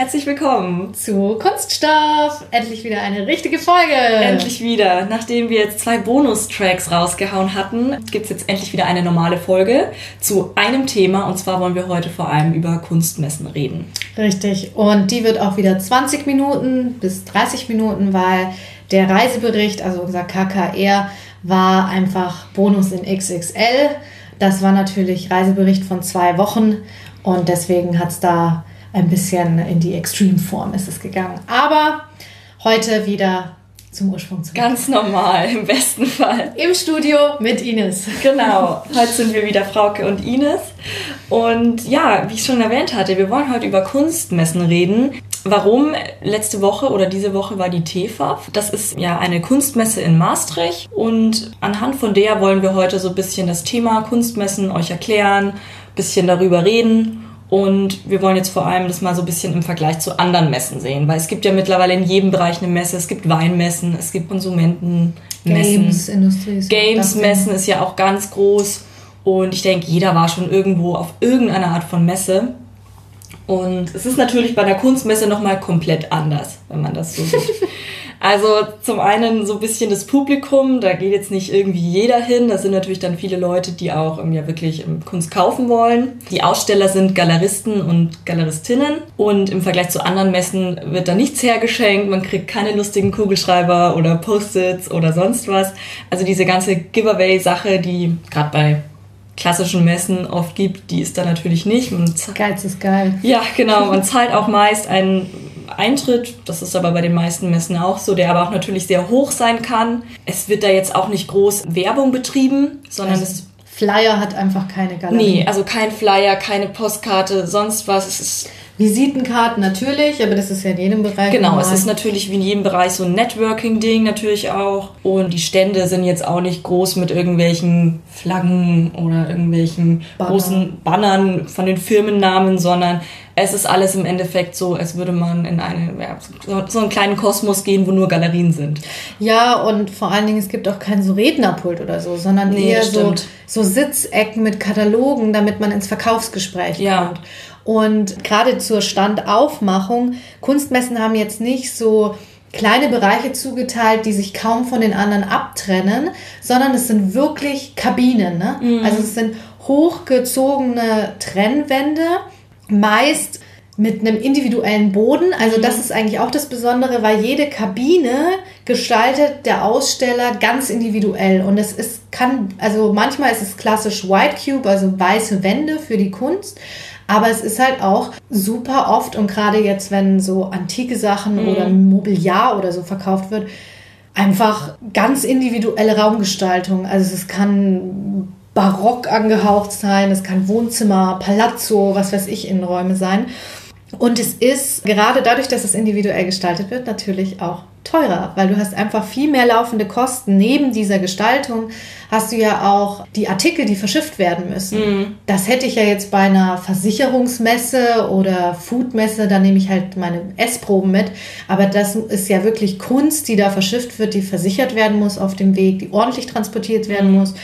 Herzlich willkommen zu Kunststoff. Endlich wieder eine richtige Folge. Endlich wieder. Nachdem wir jetzt zwei Bonustracks rausgehauen hatten, gibt es jetzt endlich wieder eine normale Folge zu einem Thema. Und zwar wollen wir heute vor allem über Kunstmessen reden. Richtig. Und die wird auch wieder 20 Minuten bis 30 Minuten, weil der Reisebericht, also unser KKR, war einfach Bonus in XXL. Das war natürlich Reisebericht von zwei Wochen. Und deswegen hat es da ein bisschen in die Extreme-Form ist es gegangen. Aber heute wieder zum Ursprung zurück. Ganz normal, im besten Fall. Im Studio mit Ines. Genau, heute sind wir wieder Frauke und Ines. Und ja, wie ich schon erwähnt hatte, wir wollen heute über Kunstmessen reden. Warum? Letzte Woche oder diese Woche war die TEFAF. Das ist ja eine Kunstmesse in Maastricht. Und anhand von der wollen wir heute so ein bisschen das Thema Kunstmessen euch erklären, ein bisschen darüber reden und wir wollen jetzt vor allem das mal so ein bisschen im Vergleich zu anderen Messen sehen, weil es gibt ja mittlerweile in jedem Bereich eine Messe. Es gibt Weinmessen, es gibt Konsumentenmessen. Games, Industrie. Games-Messen ist ja auch ganz groß. Und ich denke, jeder war schon irgendwo auf irgendeine Art von Messe. Und es ist natürlich bei einer Kunstmesse nochmal komplett anders, wenn man das so sieht. Also zum einen so ein bisschen das Publikum, da geht jetzt nicht irgendwie jeder hin. Da sind natürlich dann viele Leute, die auch ja wirklich ähm, Kunst kaufen wollen. Die Aussteller sind Galeristen und Galeristinnen und im Vergleich zu anderen Messen wird da nichts hergeschenkt. Man kriegt keine lustigen Kugelschreiber oder Post-its oder sonst was. Also diese ganze Giveaway-Sache, die gerade bei klassischen Messen oft gibt, die ist da natürlich nicht. Man Geiz ist geil. Ja, genau. Man zahlt auch meist einen Eintritt. Das ist aber bei den meisten Messen auch so, der aber auch natürlich sehr hoch sein kann. Es wird da jetzt auch nicht groß Werbung betrieben, sondern also es Flyer hat einfach keine Galerie. Nee, also kein Flyer, keine Postkarte, sonst was. Es ist Visitenkarten natürlich, aber das ist ja in jedem Bereich. Genau, normal. es ist natürlich wie in jedem Bereich so ein Networking-Ding natürlich auch. Und die Stände sind jetzt auch nicht groß mit irgendwelchen Flaggen oder irgendwelchen Banner. großen Bannern von den Firmennamen, sondern es ist alles im Endeffekt so, als würde man in eine, ja, so, so einen kleinen Kosmos gehen, wo nur Galerien sind. Ja, und vor allen Dingen, es gibt auch kein so Rednerpult oder so, sondern nee, eher so, so Sitzecken mit Katalogen, damit man ins Verkaufsgespräch ja. kommt. Und gerade zur Standaufmachung, Kunstmessen haben jetzt nicht so kleine Bereiche zugeteilt, die sich kaum von den anderen abtrennen, sondern es sind wirklich Kabinen. Ne? Mhm. Also es sind hochgezogene Trennwände, meist mit einem individuellen Boden. Also das mhm. ist eigentlich auch das Besondere, weil jede Kabine gestaltet der Aussteller ganz individuell. Und es ist, kann, also manchmal ist es klassisch White Cube, also weiße Wände für die Kunst. Aber es ist halt auch super oft und gerade jetzt, wenn so antike Sachen mhm. oder Mobiliar oder so verkauft wird, einfach ganz individuelle Raumgestaltung. Also es kann barock angehaucht sein, es kann Wohnzimmer, Palazzo, was weiß ich, Innenräume sein. Und es ist gerade dadurch, dass es individuell gestaltet wird, natürlich auch teurer, weil du hast einfach viel mehr laufende Kosten. Neben dieser Gestaltung hast du ja auch die Artikel, die verschifft werden müssen. Mhm. Das hätte ich ja jetzt bei einer Versicherungsmesse oder Foodmesse, da nehme ich halt meine Essproben mit. Aber das ist ja wirklich Kunst, die da verschifft wird, die versichert werden muss auf dem Weg, die ordentlich transportiert werden mhm. muss.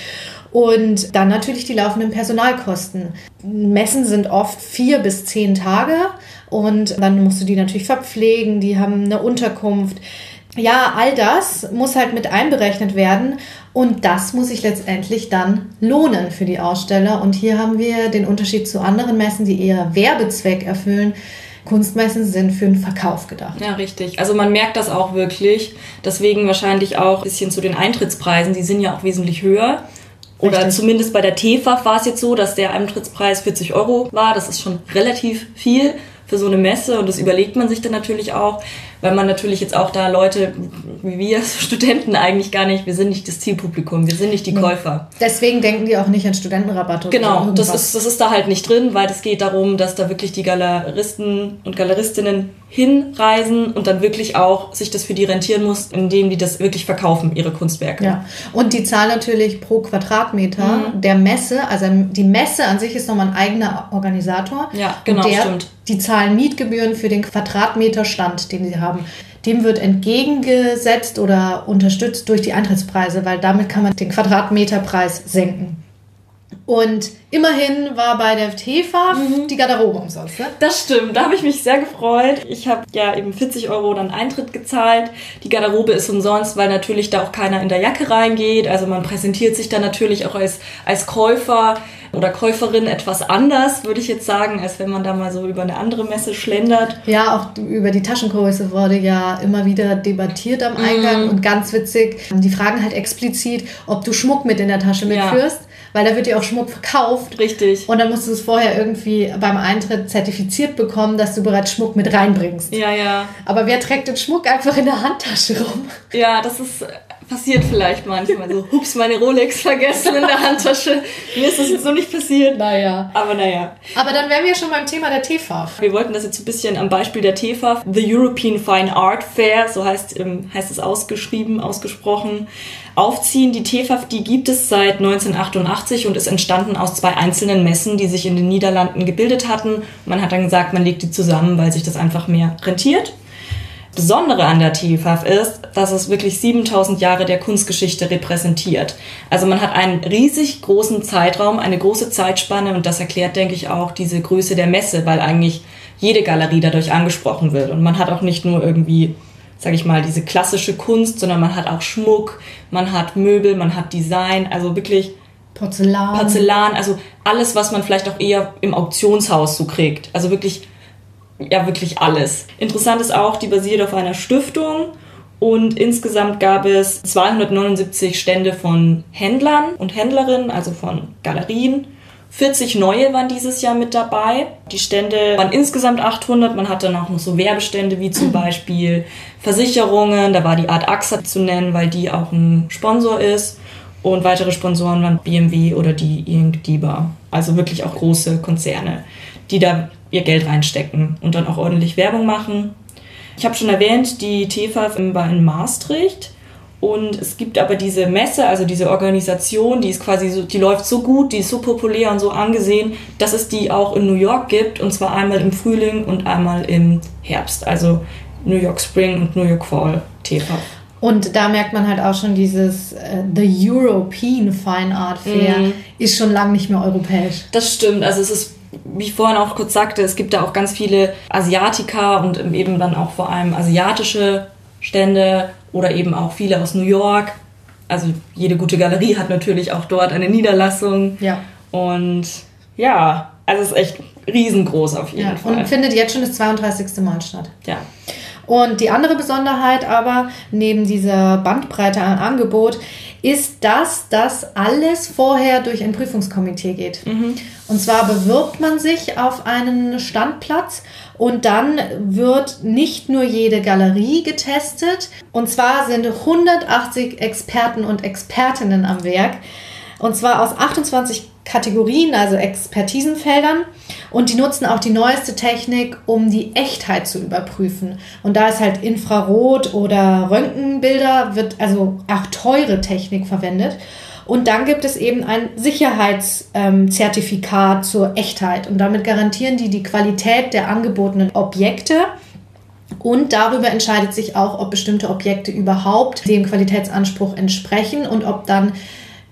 Und dann natürlich die laufenden Personalkosten. Messen sind oft vier bis zehn Tage und dann musst du die natürlich verpflegen, die haben eine Unterkunft. Ja, all das muss halt mit einberechnet werden und das muss sich letztendlich dann lohnen für die Aussteller. Und hier haben wir den Unterschied zu anderen Messen, die eher Werbezweck erfüllen. Kunstmessen sind für den Verkauf gedacht. Ja, richtig. Also man merkt das auch wirklich. Deswegen wahrscheinlich auch ein bisschen zu den Eintrittspreisen. Die sind ja auch wesentlich höher. Oder Richtig. zumindest bei der TEFAF war es jetzt so, dass der Eintrittspreis 40 Euro war. Das ist schon relativ viel für so eine Messe und das überlegt man sich dann natürlich auch, weil man natürlich jetzt auch da Leute wie wir, Studenten eigentlich gar nicht, wir sind nicht das Zielpublikum, wir sind nicht die Käufer. Deswegen denken die auch nicht an Studentenrabatte. Genau, das ist, das ist da halt nicht drin, weil es geht darum, dass da wirklich die Galeristen und Galeristinnen hinreisen und dann wirklich auch sich das für die rentieren muss, indem die das wirklich verkaufen, ihre Kunstwerke. Ja, und die zahlen natürlich pro Quadratmeter mhm. der Messe, also die Messe an sich ist nochmal ein eigener Organisator. Ja, genau, der, stimmt. Die zahlen Mietgebühren für den Quadratmeter Stand, den sie haben. Dem wird entgegengesetzt oder unterstützt durch die Eintrittspreise, weil damit kann man den Quadratmeterpreis senken. Und immerhin war bei der TEFA mhm. die Garderobe umsonst. Ne? Das stimmt, da habe ich mich sehr gefreut. Ich habe ja eben 40 Euro dann Eintritt gezahlt. Die Garderobe ist umsonst, weil natürlich da auch keiner in der Jacke reingeht. Also man präsentiert sich dann natürlich auch als, als Käufer oder Käuferin etwas anders, würde ich jetzt sagen, als wenn man da mal so über eine andere Messe schlendert. Ja, auch über die Taschengröße wurde ja immer wieder debattiert am Eingang mm. und ganz witzig. Die fragen halt explizit, ob du Schmuck mit in der Tasche mitführst. Ja weil da wird dir auch Schmuck verkauft. Richtig. Und dann musst du es vorher irgendwie beim Eintritt zertifiziert bekommen, dass du bereits Schmuck mit reinbringst. Ja, ja. Aber wer trägt den Schmuck einfach in der Handtasche rum? Ja, das ist passiert vielleicht manchmal so, hups, meine Rolex vergessen in der Handtasche. Mir ist das jetzt so nicht passiert. Naja. Aber naja. Aber dann wären wir schon beim Thema der TFAF. Wir wollten das jetzt ein bisschen am Beispiel der TFAF, The European Fine Art Fair, so heißt, ähm, heißt es ausgeschrieben, ausgesprochen, aufziehen. Die TFAF, die gibt es seit 1988 und ist entstanden aus zwei einzelnen Messen, die sich in den Niederlanden gebildet hatten. Man hat dann gesagt, man legt die zusammen, weil sich das einfach mehr rentiert. Besondere an der TIFAF ist, dass es wirklich 7000 Jahre der Kunstgeschichte repräsentiert. Also man hat einen riesig großen Zeitraum, eine große Zeitspanne und das erklärt, denke ich, auch diese Größe der Messe, weil eigentlich jede Galerie dadurch angesprochen wird. Und man hat auch nicht nur irgendwie, sage ich mal, diese klassische Kunst, sondern man hat auch Schmuck, man hat Möbel, man hat Design, also wirklich Porzellan. Porzellan, also alles, was man vielleicht auch eher im Auktionshaus so kriegt. Also wirklich ja wirklich alles. Interessant ist auch, die basiert auf einer Stiftung und insgesamt gab es 279 Stände von Händlern und Händlerinnen, also von Galerien. 40 neue waren dieses Jahr mit dabei. Die Stände waren insgesamt 800. Man hatte noch so Werbestände wie zum Beispiel Versicherungen. Da war die Art AXA zu nennen, weil die auch ein Sponsor ist. Und weitere Sponsoren waren BMW oder die Diba. Also wirklich auch große Konzerne, die da ihr Geld reinstecken und dann auch ordentlich Werbung machen. Ich habe schon erwähnt, die TFAF war in Maastricht und es gibt aber diese Messe, also diese Organisation, die ist quasi so, die läuft so gut, die ist so populär und so angesehen, dass es die auch in New York gibt und zwar einmal im Frühling und einmal im Herbst, also New York Spring und New York Fall TFAF. Und da merkt man halt auch schon dieses uh, The European Fine Art Fair mm. ist schon lange nicht mehr europäisch. Das stimmt, also es ist wie ich vorhin auch kurz sagte, es gibt da auch ganz viele Asiatiker und eben dann auch vor allem asiatische Stände oder eben auch viele aus New York. Also jede gute Galerie hat natürlich auch dort eine Niederlassung. Ja. Und ja, also es ist echt riesengroß auf jeden ja, Fall. Und findet jetzt schon das 32. Mal statt. Ja. Und die andere Besonderheit aber, neben dieser Bandbreite an Angebot, ist das, dass alles vorher durch ein Prüfungskomitee geht. Mhm. Und zwar bewirbt man sich auf einen Standplatz und dann wird nicht nur jede Galerie getestet. Und zwar sind 180 Experten und Expertinnen am Werk. Und zwar aus 28 Kategorien, also Expertisenfeldern. Und die nutzen auch die neueste Technik, um die Echtheit zu überprüfen. Und da ist halt Infrarot- oder Röntgenbilder, wird also auch teure Technik verwendet. Und dann gibt es eben ein Sicherheitszertifikat ähm, zur Echtheit. Und damit garantieren die die Qualität der angebotenen Objekte. Und darüber entscheidet sich auch, ob bestimmte Objekte überhaupt dem Qualitätsanspruch entsprechen und ob dann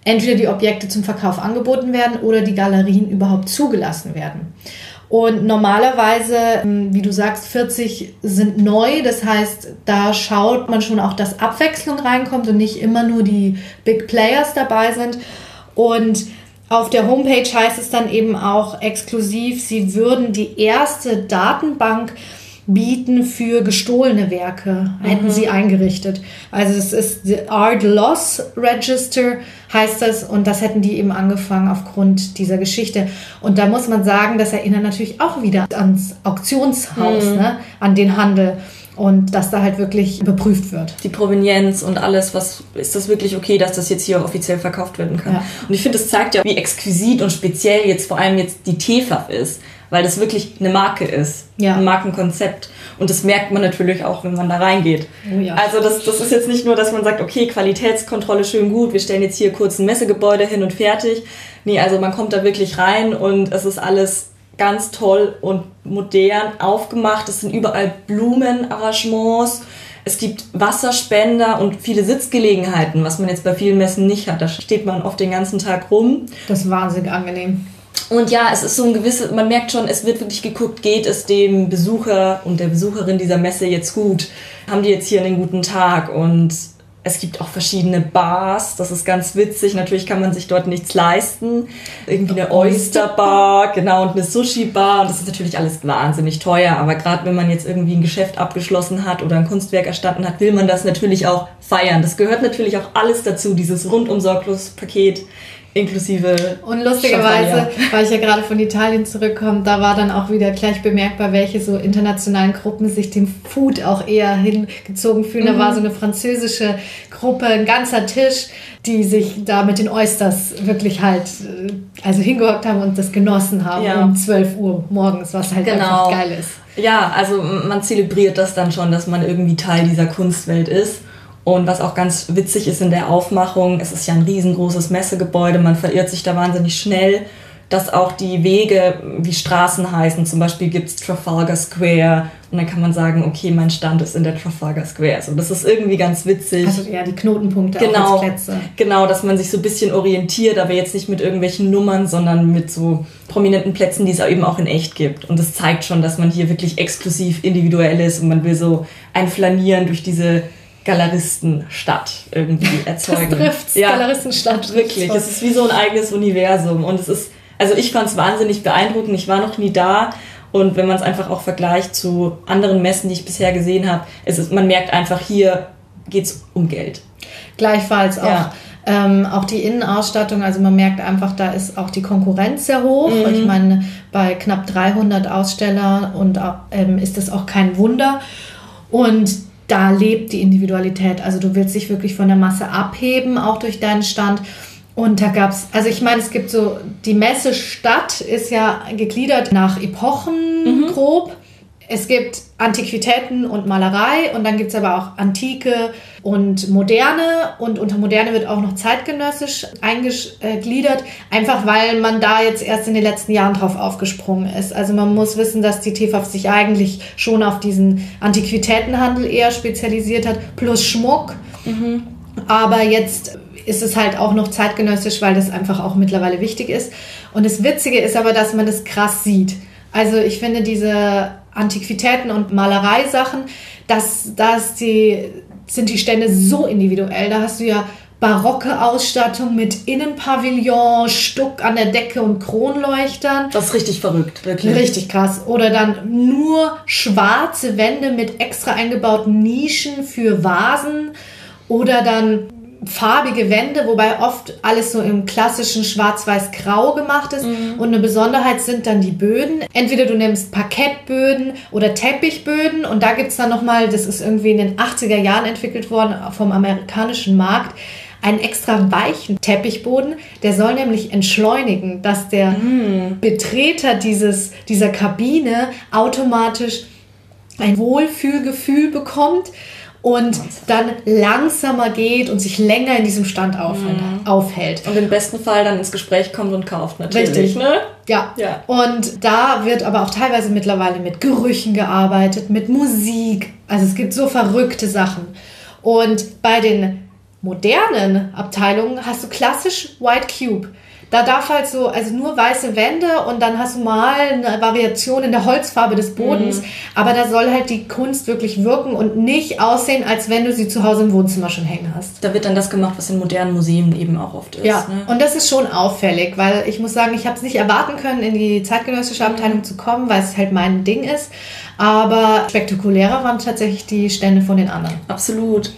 entweder die Objekte zum Verkauf angeboten werden oder die Galerien überhaupt zugelassen werden. Und normalerweise, ähm, wie du sagst, 40 sind neu. Das heißt, da schaut man schon auch, dass Abwechslung reinkommt und nicht immer nur die Big Players dabei sind. Und auf der Homepage heißt es dann eben auch exklusiv, sie würden die erste Datenbank bieten für gestohlene Werke, mhm. hätten sie eingerichtet. Also es ist the Art Loss Register heißt das und das hätten die eben angefangen aufgrund dieser Geschichte. Und da muss man sagen, das erinnert natürlich auch wieder ans Auktionshaus, mhm. ne? an den Handel und dass da halt wirklich überprüft wird. Die Provenienz und alles, was ist das wirklich okay, dass das jetzt hier offiziell verkauft werden kann. Ja. Und ich finde, das zeigt ja, wie exquisit und speziell jetzt vor allem jetzt die TFAF ist. Weil das wirklich eine Marke ist, ja. ein Markenkonzept. Und das merkt man natürlich auch, wenn man da reingeht. Oh ja. Also das, das ist jetzt nicht nur, dass man sagt, okay, Qualitätskontrolle schön gut, wir stellen jetzt hier kurz ein Messegebäude hin und fertig. Nee, also man kommt da wirklich rein und es ist alles ganz toll und modern aufgemacht. Es sind überall Blumenarrangements. Es gibt Wasserspender und viele Sitzgelegenheiten, was man jetzt bei vielen Messen nicht hat. Da steht man oft den ganzen Tag rum. Das ist wahnsinnig angenehm. Und ja, es ist so ein gewisses, man merkt schon, es wird wirklich geguckt, geht es dem Besucher und der Besucherin dieser Messe jetzt gut? Haben die jetzt hier einen guten Tag? Und es gibt auch verschiedene Bars, das ist ganz witzig. Natürlich kann man sich dort nichts leisten. Irgendwie eine Oysterbar, genau, und eine Sushi-Bar. Und das ist natürlich alles wahnsinnig teuer. Aber gerade wenn man jetzt irgendwie ein Geschäft abgeschlossen hat oder ein Kunstwerk erstanden hat, will man das natürlich auch feiern. Das gehört natürlich auch alles dazu, dieses rundum sorglos Paket inklusive. Und lustigerweise, weil ich ja gerade von Italien zurückkomme, da war dann auch wieder gleich bemerkbar, welche so internationalen Gruppen sich dem Food auch eher hingezogen fühlen. Mhm. Da war so eine französische Gruppe, ein ganzer Tisch, die sich da mit den Oysters wirklich halt äh, also hingehockt haben und das genossen haben ja. um 12 Uhr morgens, was halt genau. einfach geil ist. Ja, also man zelebriert das dann schon, dass man irgendwie Teil dieser Kunstwelt ist. Und was auch ganz witzig ist in der Aufmachung, es ist ja ein riesengroßes Messegebäude, man verirrt sich da wahnsinnig schnell, dass auch die Wege wie Straßen heißen. Zum Beispiel gibt es Trafalgar Square und dann kann man sagen, okay, mein Stand ist in der Trafalgar Square. Also das ist irgendwie ganz witzig. Also ja, die Knotenpunkte genau, auch als Plätze. Genau, dass man sich so ein bisschen orientiert, aber jetzt nicht mit irgendwelchen Nummern, sondern mit so prominenten Plätzen, die es eben auch in echt gibt. Und das zeigt schon, dass man hier wirklich exklusiv individuell ist und man will so ein Flanieren durch diese Galeristenstadt irgendwie erzeugen. Das trifft's, ja, Galeristenstadt. Wirklich, es ist wie so ein eigenes Universum und es ist, also ich fand es wahnsinnig beeindruckend, ich war noch nie da und wenn man es einfach auch vergleicht zu anderen Messen, die ich bisher gesehen habe, es ist, man merkt einfach, hier geht es um Geld. Gleichfalls auch. Ja. Ähm, auch die Innenausstattung, also man merkt einfach, da ist auch die Konkurrenz sehr hoch. Mhm. Ich meine, bei knapp 300 Aussteller und ähm, ist das auch kein Wunder. Und da lebt die Individualität. Also du willst dich wirklich von der Masse abheben, auch durch deinen Stand. Und da gab es, also ich meine, es gibt so, die Messestadt ist ja gegliedert nach Epochen mhm. grob. Es gibt Antiquitäten und Malerei und dann gibt es aber auch Antike und Moderne und unter Moderne wird auch noch zeitgenössisch eingegliedert, einfach weil man da jetzt erst in den letzten Jahren drauf aufgesprungen ist. Also man muss wissen, dass die TFAF sich eigentlich schon auf diesen Antiquitätenhandel eher spezialisiert hat, plus Schmuck. Mhm. Aber jetzt ist es halt auch noch zeitgenössisch, weil das einfach auch mittlerweile wichtig ist. Und das Witzige ist aber, dass man das krass sieht. Also ich finde diese Antiquitäten und Malereisachen, das, das die, sind die Stände so individuell. Da hast du ja barocke Ausstattung mit Innenpavillon, Stuck an der Decke und Kronleuchtern. Das ist richtig verrückt, wirklich. Richtig krass. Oder dann nur schwarze Wände mit extra eingebauten Nischen für Vasen. Oder dann farbige Wände, wobei oft alles so im klassischen Schwarz-Weiß-Grau gemacht ist. Mhm. Und eine Besonderheit sind dann die Böden. Entweder du nimmst Parkettböden oder Teppichböden und da gibt es dann nochmal, das ist irgendwie in den 80er Jahren entwickelt worden vom amerikanischen Markt, einen extra weichen Teppichboden. Der soll nämlich entschleunigen, dass der mm. Betreter dieses, dieser Kabine automatisch ein Wohlfühlgefühl bekommt und dann langsamer geht und sich länger in diesem Stand mhm. aufhält. Und im besten Fall dann ins Gespräch kommt und kauft natürlich. Richtig, ne? Ja. ja. Und da wird aber auch teilweise mittlerweile mit Gerüchen gearbeitet, mit Musik. Also es gibt so verrückte Sachen. Und bei den modernen Abteilungen hast du klassisch White Cube. Da darf halt so, also nur weiße Wände und dann hast du mal eine Variation in der Holzfarbe des Bodens. Mhm. Aber da soll halt die Kunst wirklich wirken und nicht aussehen, als wenn du sie zu Hause im Wohnzimmer schon hängen hast. Da wird dann das gemacht, was in modernen Museen eben auch oft ist. Ja, ne? und das ist schon auffällig, weil ich muss sagen, ich habe es nicht erwarten können, in die zeitgenössische Abteilung zu kommen, weil es halt mein Ding ist. Aber spektakulärer waren tatsächlich die Stände von den anderen. Absolut.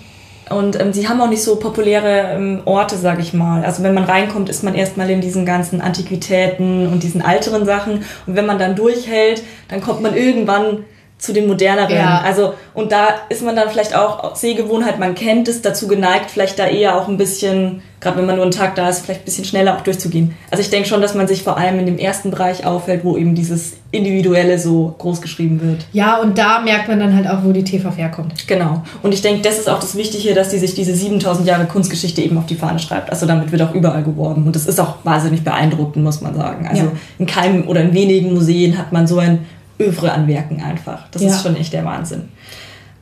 Und ähm, sie haben auch nicht so populäre ähm, Orte, sag ich mal. Also wenn man reinkommt, ist man erstmal in diesen ganzen Antiquitäten und diesen älteren Sachen. Und wenn man dann durchhält, dann kommt man irgendwann zu den moderneren. Ja. Also, und da ist man dann vielleicht auch Sehgewohnheit, man kennt es, dazu geneigt, vielleicht da eher auch ein bisschen, gerade wenn man nur einen Tag da ist, vielleicht ein bisschen schneller auch durchzugehen. Also ich denke schon, dass man sich vor allem in dem ersten Bereich aufhält, wo eben dieses Individuelle so groß geschrieben wird. Ja, und da merkt man dann halt auch, wo die TVF herkommt. Genau. Und ich denke, das ist auch das Wichtige, dass die sich diese 7000 Jahre Kunstgeschichte eben auf die Fahne schreibt. Also damit wird auch überall geworben. Und das ist auch wahnsinnig beeindruckend, muss man sagen. Also ja. in keinem oder in wenigen Museen hat man so ein Övre an Werken einfach. Das ja. ist schon echt der Wahnsinn.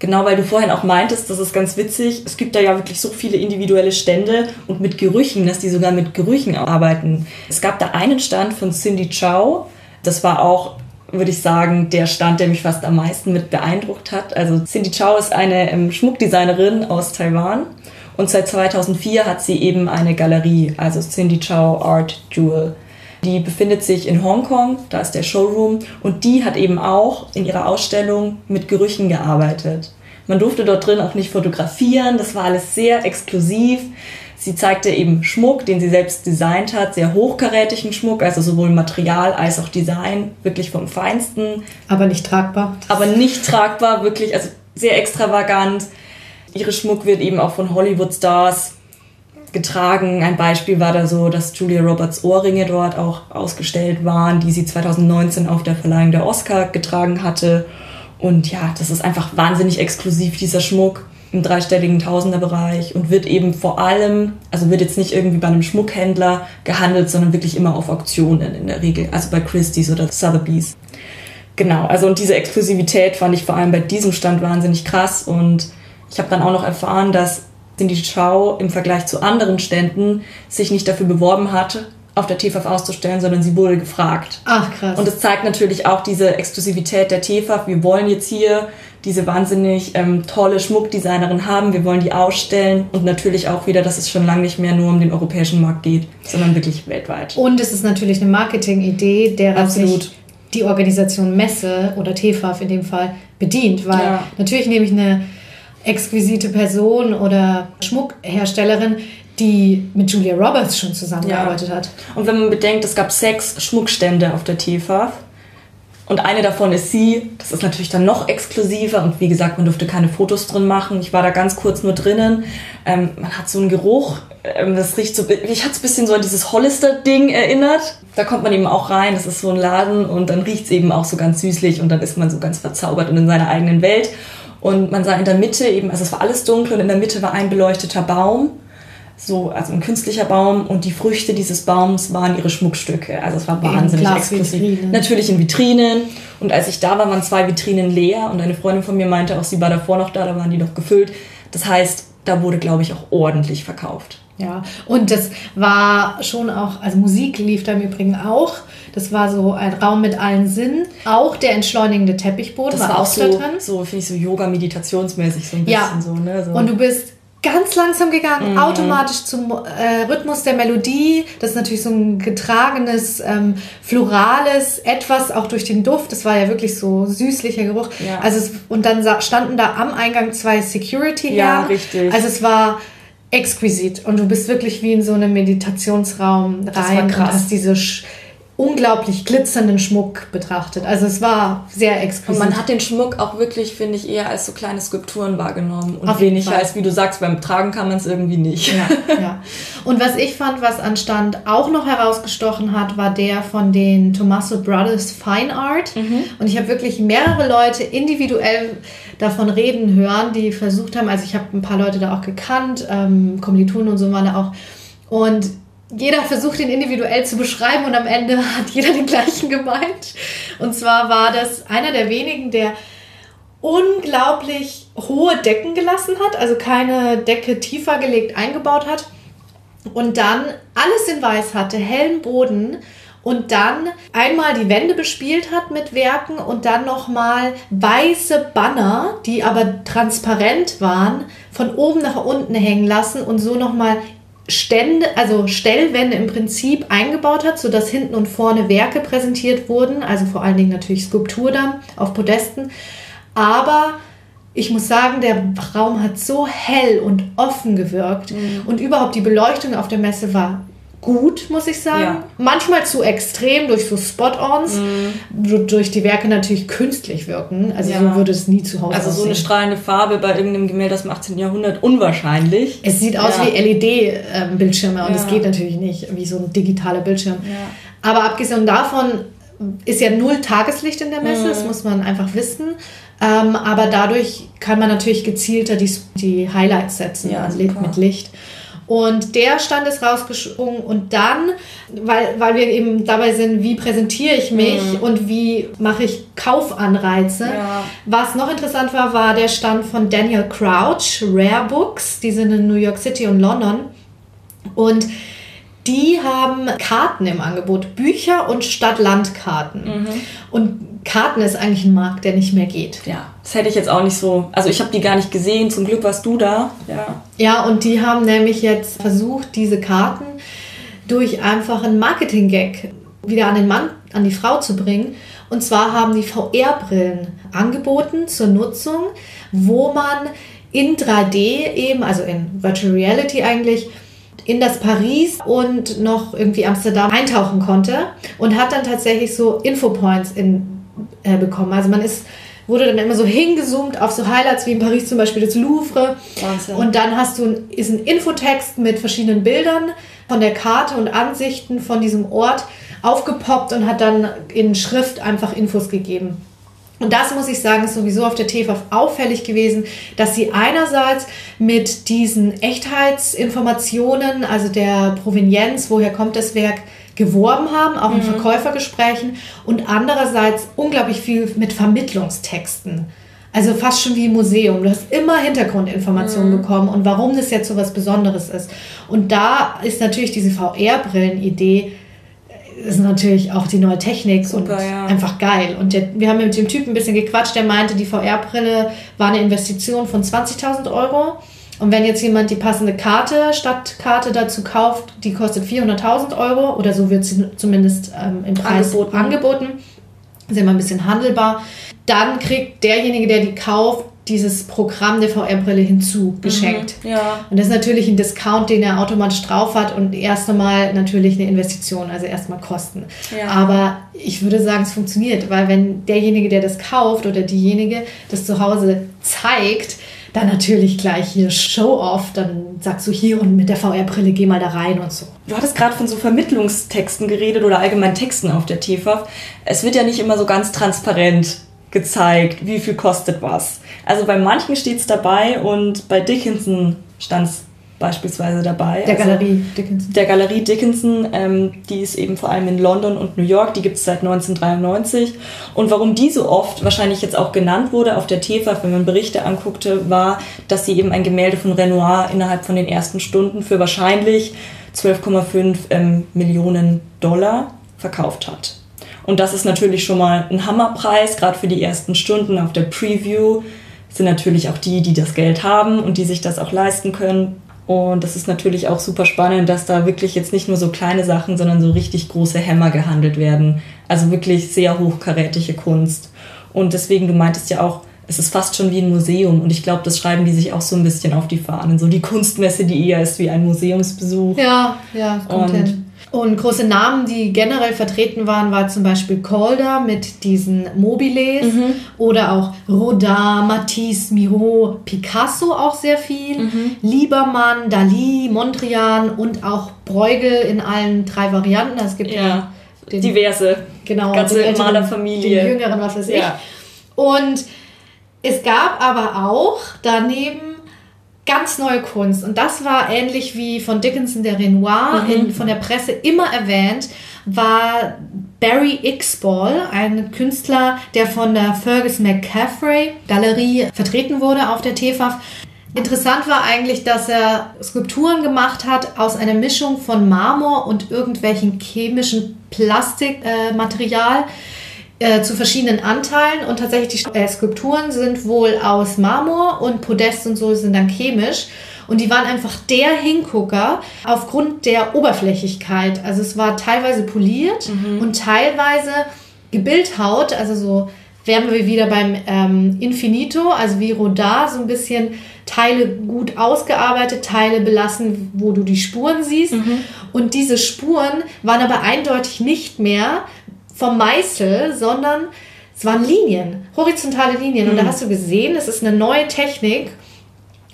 Genau, weil du vorhin auch meintest, das ist ganz witzig, es gibt da ja wirklich so viele individuelle Stände und mit Gerüchen, dass die sogar mit Gerüchen arbeiten. Es gab da einen Stand von Cindy Chow, das war auch, würde ich sagen, der Stand, der mich fast am meisten mit beeindruckt hat. Also Cindy Chow ist eine ähm, Schmuckdesignerin aus Taiwan und seit 2004 hat sie eben eine Galerie, also Cindy Chow Art Jewel. Die befindet sich in Hongkong, da ist der Showroom und die hat eben auch in ihrer Ausstellung mit Gerüchen gearbeitet. Man durfte dort drin auch nicht fotografieren, das war alles sehr exklusiv. Sie zeigte eben Schmuck, den sie selbst designt hat, sehr hochkarätigen Schmuck, also sowohl Material als auch Design, wirklich vom Feinsten. Aber nicht tragbar. Aber nicht tragbar, wirklich, also sehr extravagant. Ihre Schmuck wird eben auch von Hollywood-Stars getragen. Ein Beispiel war da so, dass Julia Roberts Ohrringe dort auch ausgestellt waren, die sie 2019 auf der Verleihung der Oscar getragen hatte. Und ja, das ist einfach wahnsinnig exklusiv, dieser Schmuck im dreistelligen Tausenderbereich und wird eben vor allem, also wird jetzt nicht irgendwie bei einem Schmuckhändler gehandelt, sondern wirklich immer auf Auktionen in der Regel, also bei Christie's oder Sotheby's. Genau, also und diese Exklusivität fand ich vor allem bei diesem Stand wahnsinnig krass und ich habe dann auch noch erfahren, dass Cindy Chow im Vergleich zu anderen Ständen sich nicht dafür beworben hat, auf der TFAF auszustellen, sondern sie wurde gefragt. Ach, krass. Und es zeigt natürlich auch diese Exklusivität der TFAF. Wir wollen jetzt hier diese wahnsinnig ähm, tolle Schmuckdesignerin haben, wir wollen die ausstellen und natürlich auch wieder, dass es schon lange nicht mehr nur um den europäischen Markt geht, sondern wirklich weltweit. Und es ist natürlich eine Marketingidee, der Absolut. sich die Organisation Messe oder TFAF in dem Fall bedient, weil ja. natürlich nehme ich eine exquisite Person oder Schmuckherstellerin, die mit Julia Roberts schon zusammengearbeitet ja. hat. Und wenn man bedenkt, es gab sechs Schmuckstände auf der TFAF und eine davon ist sie, das ist natürlich dann noch exklusiver und wie gesagt, man durfte keine Fotos drin machen. Ich war da ganz kurz nur drinnen. Ähm, man hat so einen Geruch, ähm, das riecht so, ich hatte es ein bisschen so an dieses Hollister-Ding erinnert. Da kommt man eben auch rein, das ist so ein Laden und dann riecht es eben auch so ganz süßlich und dann ist man so ganz verzaubert und in seiner eigenen Welt. Und man sah in der Mitte eben, also es war alles dunkel und in der Mitte war ein beleuchteter Baum, so, also ein künstlicher Baum und die Früchte dieses Baums waren ihre Schmuckstücke. Also es war wahnsinnig exklusiv. Natürlich in Vitrinen. Und als ich da war, waren zwei Vitrinen leer und eine Freundin von mir meinte auch, sie war davor noch da, da waren die noch gefüllt. Das heißt, da wurde, glaube ich, auch ordentlich verkauft. Ja, und das war schon auch, also Musik lief da im Übrigen auch. Das war so ein Raum mit allen Sinnen. Auch der entschleunigende Teppichboden das war, war auch so, da drin. So, finde ich, so Yoga-meditationsmäßig so ein bisschen ja. so, ne? So. Und du bist ganz langsam gegangen, mhm. automatisch zum äh, Rhythmus der Melodie. Das ist natürlich so ein getragenes, ähm, florales Etwas, auch durch den Duft. Das war ja wirklich so süßlicher Geruch. Ja. Also es, und dann standen da am Eingang zwei Security her. Ja, richtig. Also es war exquisit. Und du bist wirklich wie in so einem Meditationsraum rein und hast diese unglaublich glitzernden Schmuck betrachtet. Also es war sehr exquisite. Und man hat den Schmuck auch wirklich, finde ich, eher als so kleine Skulpturen wahrgenommen und Auf weniger als, wie du sagst, beim Tragen kann man es irgendwie nicht. Ja, ja. Und was ich fand, was an Stand auch noch herausgestochen hat, war der von den Tommaso Brothers Fine Art. Mhm. Und ich habe wirklich mehrere Leute individuell davon reden hören, die versucht haben, also ich habe ein paar Leute da auch gekannt, ähm, Kommilitonen und so waren da auch. Und jeder versucht ihn individuell zu beschreiben und am Ende hat jeder den gleichen gemeint. Und zwar war das einer der wenigen, der unglaublich hohe Decken gelassen hat, also keine Decke tiefer gelegt eingebaut hat und dann alles in weiß hatte, hellen Boden und dann einmal die Wände bespielt hat mit Werken und dann nochmal weiße Banner, die aber transparent waren, von oben nach unten hängen lassen und so nochmal Stände, also Stellwände im Prinzip eingebaut hat, sodass hinten und vorne Werke präsentiert wurden, also vor allen Dingen natürlich Skulptur dann auf Podesten. Aber ich muss sagen, der Raum hat so hell und offen gewirkt mhm. und überhaupt die Beleuchtung auf der Messe war gut, muss ich sagen. Ja. Manchmal zu extrem durch so Spot-ons, mhm. durch die Werke natürlich künstlich wirken. Also ja. so würde es nie zu Hause Also aussehen. so eine strahlende Farbe bei irgendeinem Gemälde aus dem 18. Jahrhundert, unwahrscheinlich. Es sieht aus ja. wie LED-Bildschirme und es geht natürlich nicht wie so ein digitaler Bildschirm. Aber abgesehen davon ist ja null Tageslicht in der Messe, mhm. das muss man einfach wissen. Ähm, aber dadurch kann man natürlich gezielter die, die Highlights setzen ja, mit Licht. Und der Stand ist rausgesprungen und dann, weil, weil wir eben dabei sind, wie präsentiere ich mich mhm. und wie mache ich Kaufanreize. Ja. Was noch interessant war, war der Stand von Daniel Crouch, Rare Books. Die sind in New York City und London. Und die haben Karten im Angebot, Bücher und Stadt-Land-Karten. Mhm. Und Karten ist eigentlich ein Markt, der nicht mehr geht. Ja, das hätte ich jetzt auch nicht so. Also ich habe die gar nicht gesehen. Zum Glück warst du da. Ja. Ja, und die haben nämlich jetzt versucht, diese Karten durch einfach einen Marketing-Gag wieder an den Mann, an die Frau zu bringen. Und zwar haben die VR-Brillen angeboten zur Nutzung, wo man in 3D eben, also in Virtual Reality eigentlich, in das Paris und noch irgendwie Amsterdam eintauchen konnte und hat dann tatsächlich so Infopoints in, äh, bekommen. Also man ist wurde dann immer so hingezoomt auf so Highlights wie in Paris zum Beispiel das Louvre. Wahnsinn. Und dann hast du ist ein Infotext mit verschiedenen Bildern von der Karte und Ansichten von diesem Ort aufgepoppt und hat dann in Schrift einfach Infos gegeben. Und das muss ich sagen, ist sowieso auf der TFAF auffällig gewesen, dass sie einerseits mit diesen Echtheitsinformationen, also der Provenienz, woher kommt das Werk, geworben haben, auch in mhm. Verkäufergesprächen und andererseits unglaublich viel mit Vermittlungstexten. Also fast schon wie ein Museum. Du hast immer Hintergrundinformationen mhm. bekommen und warum das jetzt so was Besonderes ist. Und da ist natürlich diese VR-Brillen-Idee ist natürlich auch die neue Technik Super, und ja. einfach geil. Und der, wir haben mit dem Typen ein bisschen gequatscht, der meinte, die VR-Brille war eine Investition von 20.000 Euro. Und wenn jetzt jemand die passende Karte, Stadtkarte dazu kauft, die kostet 400.000 Euro oder so wird sie zumindest ähm, im Preis angeboten. angeboten. Ist immer ein bisschen handelbar. Dann kriegt derjenige, der die kauft, dieses Programm der VR-Brille hinzugeschenkt. Mhm, ja. Und das ist natürlich ein Discount, den er automatisch drauf hat und erst einmal natürlich eine Investition, also erstmal Kosten. Ja. Aber ich würde sagen, es funktioniert, weil wenn derjenige, der das kauft oder diejenige das zu Hause zeigt, dann natürlich gleich hier Show-off, dann sagst du hier und mit der VR-Brille geh mal da rein und so. Du hattest gerade von so Vermittlungstexten geredet oder allgemein Texten auf der TFAF. Es wird ja nicht immer so ganz transparent gezeigt, wie viel kostet was. Also bei manchen steht es dabei und bei Dickinson stand es beispielsweise dabei. Der also Galerie Dickinson. Der Galerie Dickinson, ähm, die ist eben vor allem in London und New York, die gibt es seit 1993. Und warum die so oft wahrscheinlich jetzt auch genannt wurde auf der TEFA, wenn man Berichte anguckte, war, dass sie eben ein Gemälde von Renoir innerhalb von den ersten Stunden für wahrscheinlich 12,5 ähm, Millionen Dollar verkauft hat. Und das ist natürlich schon mal ein Hammerpreis, gerade für die ersten Stunden auf der Preview sind natürlich auch die, die das Geld haben und die sich das auch leisten können. Und das ist natürlich auch super spannend, dass da wirklich jetzt nicht nur so kleine Sachen, sondern so richtig große Hämmer gehandelt werden. Also wirklich sehr hochkarätige Kunst. Und deswegen, du meintest ja auch, es ist fast schon wie ein Museum. Und ich glaube, das schreiben die sich auch so ein bisschen auf die Fahnen. So die Kunstmesse, die eher ist wie ein Museumsbesuch. Ja, ja, kommt und. Und große Namen, die generell vertreten waren, war zum Beispiel Calder mit diesen Mobiles mhm. oder auch Rodin, Matisse, Miro, Picasso auch sehr viel, mhm. Liebermann, Dali, Mondrian und auch Bruegel in allen drei Varianten. Es gibt ja, den, diverse, genau, ganze Malerfamilie, den jüngeren, was weiß ich. Ja. Und es gab aber auch daneben ganz neue Kunst. Und das war ähnlich wie von Dickinson der Renoir mhm. in, von der Presse immer erwähnt, war Barry Ixball, ein Künstler, der von der Fergus McCaffrey Galerie vertreten wurde auf der TFAF. Interessant war eigentlich, dass er Skulpturen gemacht hat aus einer Mischung von Marmor und irgendwelchen chemischen Plastikmaterial. Äh, äh, zu verschiedenen Anteilen und tatsächlich die äh, Skulpturen sind wohl aus Marmor und Podest und so sind dann chemisch. Und die waren einfach der Hingucker aufgrund der Oberflächlichkeit. Also es war teilweise poliert mhm. und teilweise gebildhaut, also so wären wir wieder beim ähm, Infinito, also wie Rodin, so ein bisschen Teile gut ausgearbeitet, Teile belassen, wo du die Spuren siehst. Mhm. Und diese Spuren waren aber eindeutig nicht mehr vom Meißel, sondern es waren Linien, horizontale Linien. Mhm. Und da hm. hast du gesehen, es ist eine neue Technik.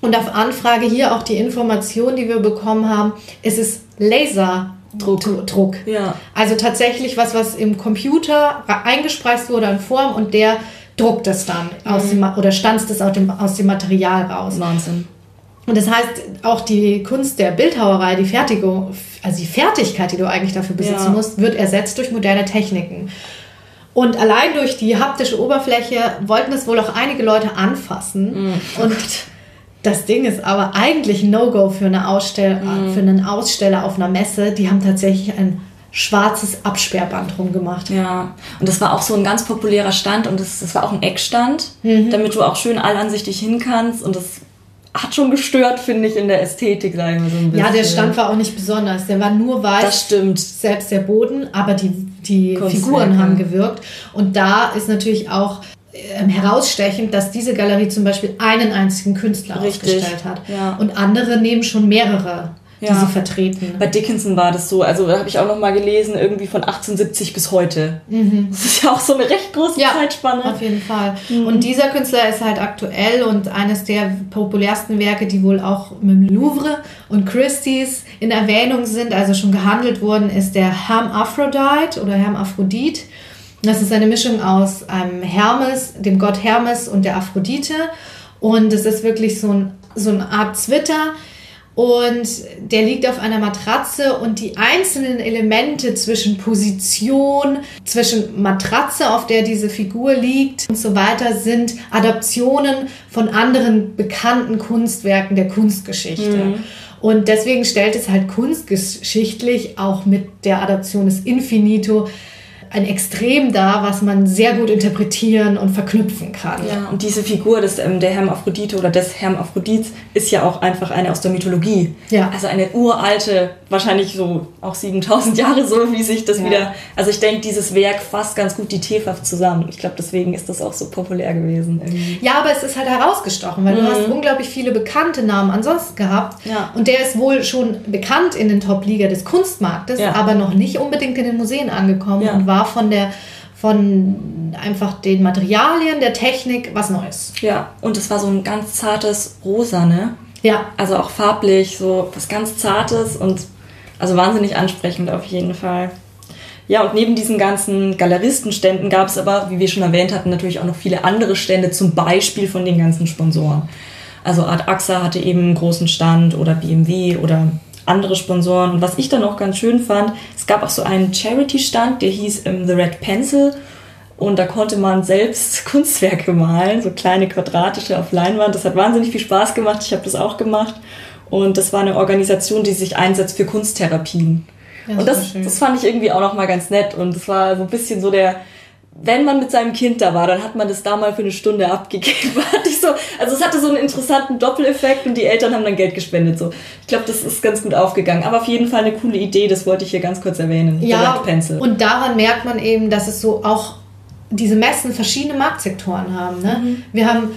Und auf Anfrage hier auch die Information, die wir bekommen haben, es ist Laserdruck. Druck. Ja. Also tatsächlich was, was im Computer eingespeist wurde in Form und der druckt es dann mhm. aus dem, oder stanzt es aus dem, aus dem Material raus. Wahnsinn. Und das heißt, auch die Kunst der Bildhauerei, die Fertigung, also die Fertigkeit, die du eigentlich dafür besitzen ja. musst, wird ersetzt durch moderne Techniken. Und allein durch die haptische Oberfläche wollten es wohl auch einige Leute anfassen. Mhm. Und das Ding ist aber eigentlich ein No-Go für, eine Ausstell mhm. für einen Aussteller auf einer Messe. Die haben tatsächlich ein schwarzes Absperrband rumgemacht. Ja, und das war auch so ein ganz populärer Stand und das, das war auch ein Eckstand, mhm. damit du auch schön allansichtig hin kannst und das hat schon gestört, finde ich, in der Ästhetik, sagen wir so ein bisschen. Ja, der Stand war auch nicht besonders. Der war nur weiß. Das stimmt. Selbst der Boden, aber die, die Figuren haben gewirkt. Und da ist natürlich auch ähm, herausstechend, dass diese Galerie zum Beispiel einen einzigen Künstler Richtig. ausgestellt hat. Ja. Und andere nehmen schon mehrere ja. die sie vertreten. Bei Dickinson war das so, also da habe ich auch noch mal gelesen, irgendwie von 1870 bis heute. Mhm. Das ist ja auch so eine recht große ja, Zeitspanne. Auf jeden Fall. Mhm. Und dieser Künstler ist halt aktuell und eines der populärsten Werke, die wohl auch mit dem Louvre und Christie's in Erwähnung sind, also schon gehandelt wurden, ist der Hermaphrodite oder Hermaphrodit. Das ist eine Mischung aus einem Hermes, dem Gott Hermes und der Aphrodite. Und es ist wirklich so, ein, so eine Art Zwitter, und der liegt auf einer Matratze und die einzelnen Elemente zwischen Position, zwischen Matratze, auf der diese Figur liegt und so weiter sind Adaptionen von anderen bekannten Kunstwerken der Kunstgeschichte. Mhm. Und deswegen stellt es halt kunstgeschichtlich auch mit der Adaption des Infinito ein Extrem da, was man sehr gut interpretieren und verknüpfen kann. Ja, und diese Figur des, ähm, der Hermaphrodite oder des Hermaphrodits ist ja auch einfach eine aus der Mythologie. Ja. Also eine uralte, wahrscheinlich so auch 7000 Jahre so, wie sich das ja. wieder. Also ich denke, dieses Werk fasst ganz gut die Tefaf zusammen. Ich glaube, deswegen ist das auch so populär gewesen. Irgendwie. Ja, aber es ist halt herausgestochen, weil mhm. du hast unglaublich viele bekannte Namen ansonsten gehabt. Ja. Und der ist wohl schon bekannt in den Top-Liga des Kunstmarktes, ja. aber noch nicht unbedingt in den Museen angekommen und war von der von einfach den Materialien, der Technik was Neues. Ja, und es war so ein ganz zartes Rosa, ne? Ja. Also auch farblich, so was ganz Zartes und also wahnsinnig ansprechend auf jeden Fall. Ja, und neben diesen ganzen Galeristenständen gab es aber, wie wir schon erwähnt hatten, natürlich auch noch viele andere Stände, zum Beispiel von den ganzen Sponsoren. Also Art AXA hatte eben einen großen Stand oder BMW oder andere Sponsoren. Und was ich dann auch ganz schön fand, es gab auch so einen Charity-Stand, der hieß um, ähm, The Red Pencil. Und da konnte man selbst Kunstwerke malen, so kleine quadratische auf Leinwand. Das hat wahnsinnig viel Spaß gemacht. Ich habe das auch gemacht. Und das war eine Organisation, die sich einsetzt für Kunsttherapien. Ja, und das, das fand ich irgendwie auch noch mal ganz nett. Und es war so ein bisschen so der, wenn man mit seinem Kind da war, dann hat man das da mal für eine Stunde abgegeben. so, also es hatte so einen interessanten Doppeleffekt und die Eltern haben dann Geld gespendet. So. Ich glaube, das ist ganz gut aufgegangen. Aber auf jeden Fall eine coole Idee, das wollte ich hier ganz kurz erwähnen. Ja, und daran merkt man eben, dass es so auch diese Messen verschiedene Marktsektoren haben. Ne? Mhm. Wir haben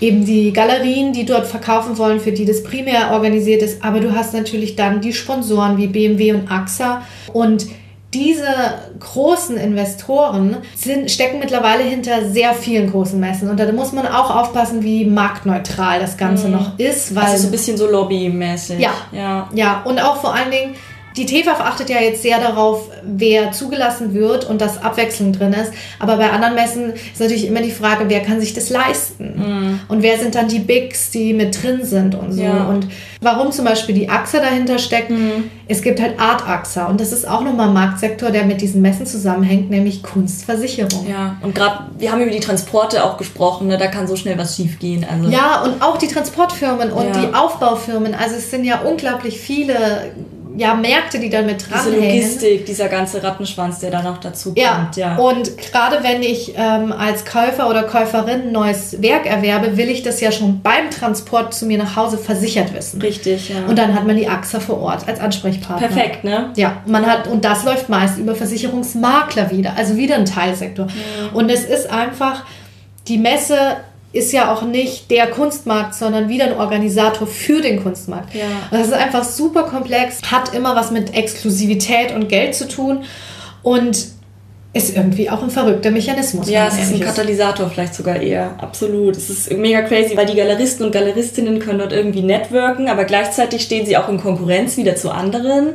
eben die Galerien, die dort verkaufen wollen, für die das primär organisiert ist, aber du hast natürlich dann die Sponsoren wie BMW und AXA und diese großen Investoren sind, stecken mittlerweile hinter sehr vielen großen Messen. Und da muss man auch aufpassen, wie marktneutral das Ganze mhm. noch ist. Weil, also so ein bisschen so lobbymäßig. Ja, ja. Ja, und auch vor allen Dingen die TFAF achtet ja jetzt sehr darauf, wer zugelassen wird und dass Abwechslung drin ist. Aber bei anderen Messen ist natürlich immer die Frage, wer kann sich das leisten? Mm. Und wer sind dann die Bigs, die mit drin sind und so. Ja. Und warum zum Beispiel die AXA dahinter steckt, mm. es gibt halt Art AXA. Und das ist auch nochmal ein Marktsektor, der mit diesen Messen zusammenhängt, nämlich Kunstversicherung. Ja, und gerade, wir haben über die Transporte auch gesprochen, ne? da kann so schnell was schief gehen. Also. Ja, und auch die Transportfirmen und ja. die Aufbaufirmen. Also es sind ja unglaublich viele ja, Märkte, die dann mit dranhängen. Diese Logistik, dieser ganze Rattenschwanz, der da noch dazu kommt. Ja, ja. und gerade wenn ich ähm, als Käufer oder Käuferin ein neues Werk erwerbe, will ich das ja schon beim Transport zu mir nach Hause versichert wissen. Richtig, ja. Und dann hat man die AXA vor Ort als Ansprechpartner. Perfekt, ne? Ja, man hat, und das läuft meist über Versicherungsmakler wieder, also wieder ein Teilsektor. Ja. Und es ist einfach, die Messe ist ja auch nicht der Kunstmarkt, sondern wieder ein Organisator für den Kunstmarkt. Ja. das ist einfach super komplex, hat immer was mit Exklusivität und Geld zu tun und ist irgendwie auch ein verrückter Mechanismus. Ja, es ist ein Katalysator vielleicht sogar eher. Absolut. Es ist mega crazy, weil die Galeristen und Galeristinnen können dort irgendwie networken, aber gleichzeitig stehen sie auch in Konkurrenz wieder zu anderen.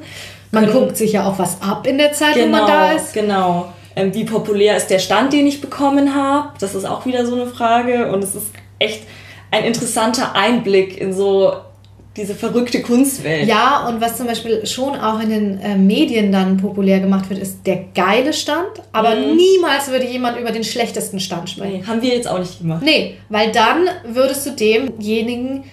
Man guckt sich ja auch was ab in der Zeit, genau, wo man da ist. Genau. Ähm, wie populär ist der Stand, den ich bekommen habe? Das ist auch wieder so eine Frage. Und es ist echt ein interessanter Einblick in so diese verrückte Kunstwelt. Ja, und was zum Beispiel schon auch in den äh, Medien dann populär gemacht wird, ist der geile Stand. Aber mhm. niemals würde jemand über den schlechtesten Stand sprechen. Nee, haben wir jetzt auch nicht gemacht. Nee, weil dann würdest du demjenigen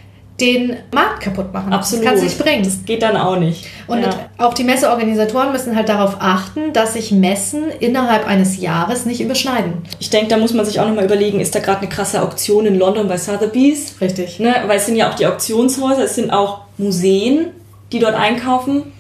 den Markt kaputt machen. Absolut. Das kann sich bringen. Das geht dann auch nicht. Und ja. auch die Messeorganisatoren müssen halt darauf achten, dass sich Messen innerhalb eines Jahres nicht überschneiden. Ich denke, da muss man sich auch nochmal überlegen, ist da gerade eine krasse Auktion in London bei Sotheby's? Richtig. Ne? Weil es sind ja auch die Auktionshäuser, es sind auch Museen, die dort einkaufen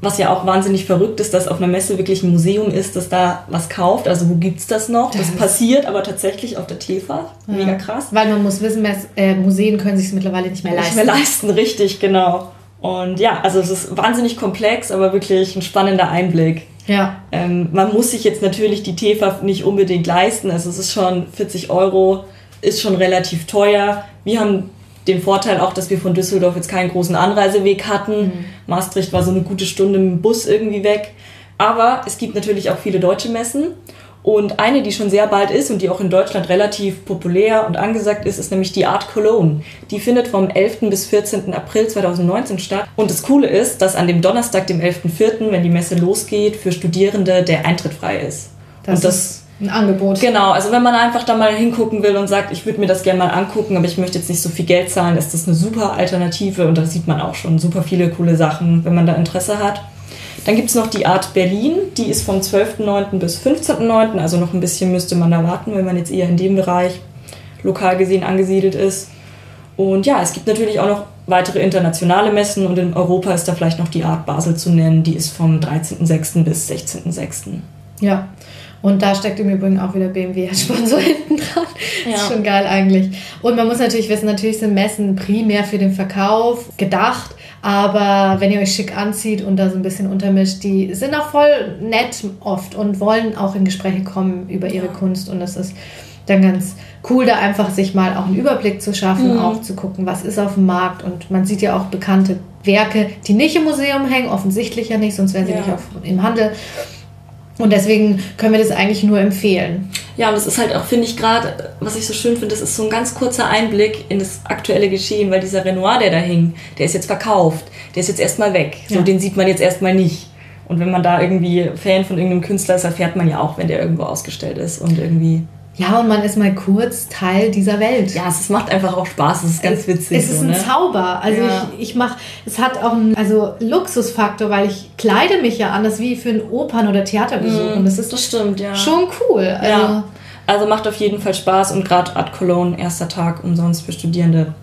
was ja auch wahnsinnig verrückt ist, dass auf einer Messe wirklich ein Museum ist, das da was kauft. Also wo gibt es das noch? Das, das passiert aber tatsächlich auf der TEFA. Ja. Mega krass. Weil man muss wissen, äh, Museen können sich es mittlerweile nicht mehr leisten. Nicht mehr leisten, richtig, genau. Und ja, also es ist wahnsinnig komplex, aber wirklich ein spannender Einblick. Ja. Ähm, man muss sich jetzt natürlich die TEFA nicht unbedingt leisten. Also es ist schon 40 Euro, ist schon relativ teuer. Wir haben den Vorteil auch, dass wir von Düsseldorf jetzt keinen großen Anreiseweg hatten. Mhm. Maastricht war so eine gute Stunde mit dem Bus irgendwie weg. Aber es gibt natürlich auch viele deutsche Messen. Und eine, die schon sehr bald ist und die auch in Deutschland relativ populär und angesagt ist, ist nämlich die Art Cologne. Die findet vom 11. bis 14. April 2019 statt. Und das Coole ist, dass an dem Donnerstag, dem 11.04., wenn die Messe losgeht, für Studierende der Eintritt frei ist. Das und das ein Angebot. Genau, also wenn man einfach da mal hingucken will und sagt, ich würde mir das gerne mal angucken, aber ich möchte jetzt nicht so viel Geld zahlen, ist das eine super Alternative und da sieht man auch schon super viele coole Sachen, wenn man da Interesse hat. Dann gibt es noch die Art Berlin, die ist vom 12.09. bis 15.09., also noch ein bisschen müsste man da warten, wenn man jetzt eher in dem Bereich lokal gesehen angesiedelt ist. Und ja, es gibt natürlich auch noch weitere internationale Messen und in Europa ist da vielleicht noch die Art Basel zu nennen, die ist vom 13.06. bis 16.06. Ja, und da steckt im Übrigen auch wieder BMW als Sponsor hinten dran. Ja. Das ist schon geil eigentlich. Und man muss natürlich wissen, natürlich sind Messen primär für den Verkauf gedacht. Aber wenn ihr euch schick anzieht und da so ein bisschen untermischt, die sind auch voll nett oft und wollen auch in Gespräche kommen über ihre ja. Kunst. Und das ist dann ganz cool, da einfach sich mal auch einen Überblick zu schaffen, mhm. auch zu gucken, was ist auf dem Markt. Und man sieht ja auch bekannte Werke, die nicht im Museum hängen, offensichtlich ja nicht, sonst wären sie ja. nicht auf, im Handel. Und deswegen können wir das eigentlich nur empfehlen. Ja, und das ist halt auch, finde ich gerade, was ich so schön finde, das ist so ein ganz kurzer Einblick in das aktuelle Geschehen, weil dieser Renoir, der da hing, der ist jetzt verkauft. Der ist jetzt erstmal weg. So, ja. den sieht man jetzt erstmal nicht. Und wenn man da irgendwie Fan von irgendeinem Künstler ist, erfährt man ja auch, wenn der irgendwo ausgestellt ist und irgendwie. Ja, und man ist mal kurz Teil dieser Welt. Ja, es macht einfach auch Spaß. Es ist ganz witzig. Es ist so, ein ne? Zauber. Also ja. ich, ich mache, es hat auch einen also Luxusfaktor, weil ich kleide mich ja anders wie für einen Opern- oder Theaterbesuch. Mm, und das ist das stimmt, ja. schon cool. Also, ja. also macht auf jeden Fall Spaß und gerade Art Cologne, erster Tag umsonst für Studierende,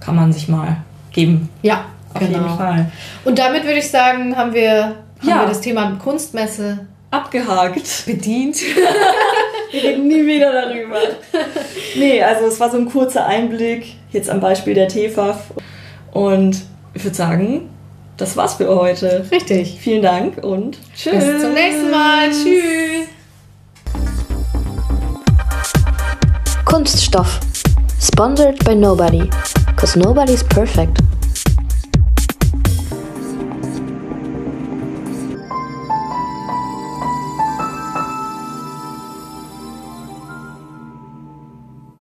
kann man sich mal geben. Ja, auf genau. jeden Fall. Und damit würde ich sagen, haben wir, haben ja. wir das Thema Kunstmesse abgehakt. Bedient. Wir reden nie wieder darüber. Nee, also es war so ein kurzer Einblick, jetzt am Beispiel der TFAF. Und ich würde sagen, das war's für heute. Richtig. Vielen Dank und tschüss. Bis zum nächsten Mal. Tschüss. Kunststoff. Sponsored by nobody. Cause nobody's perfect.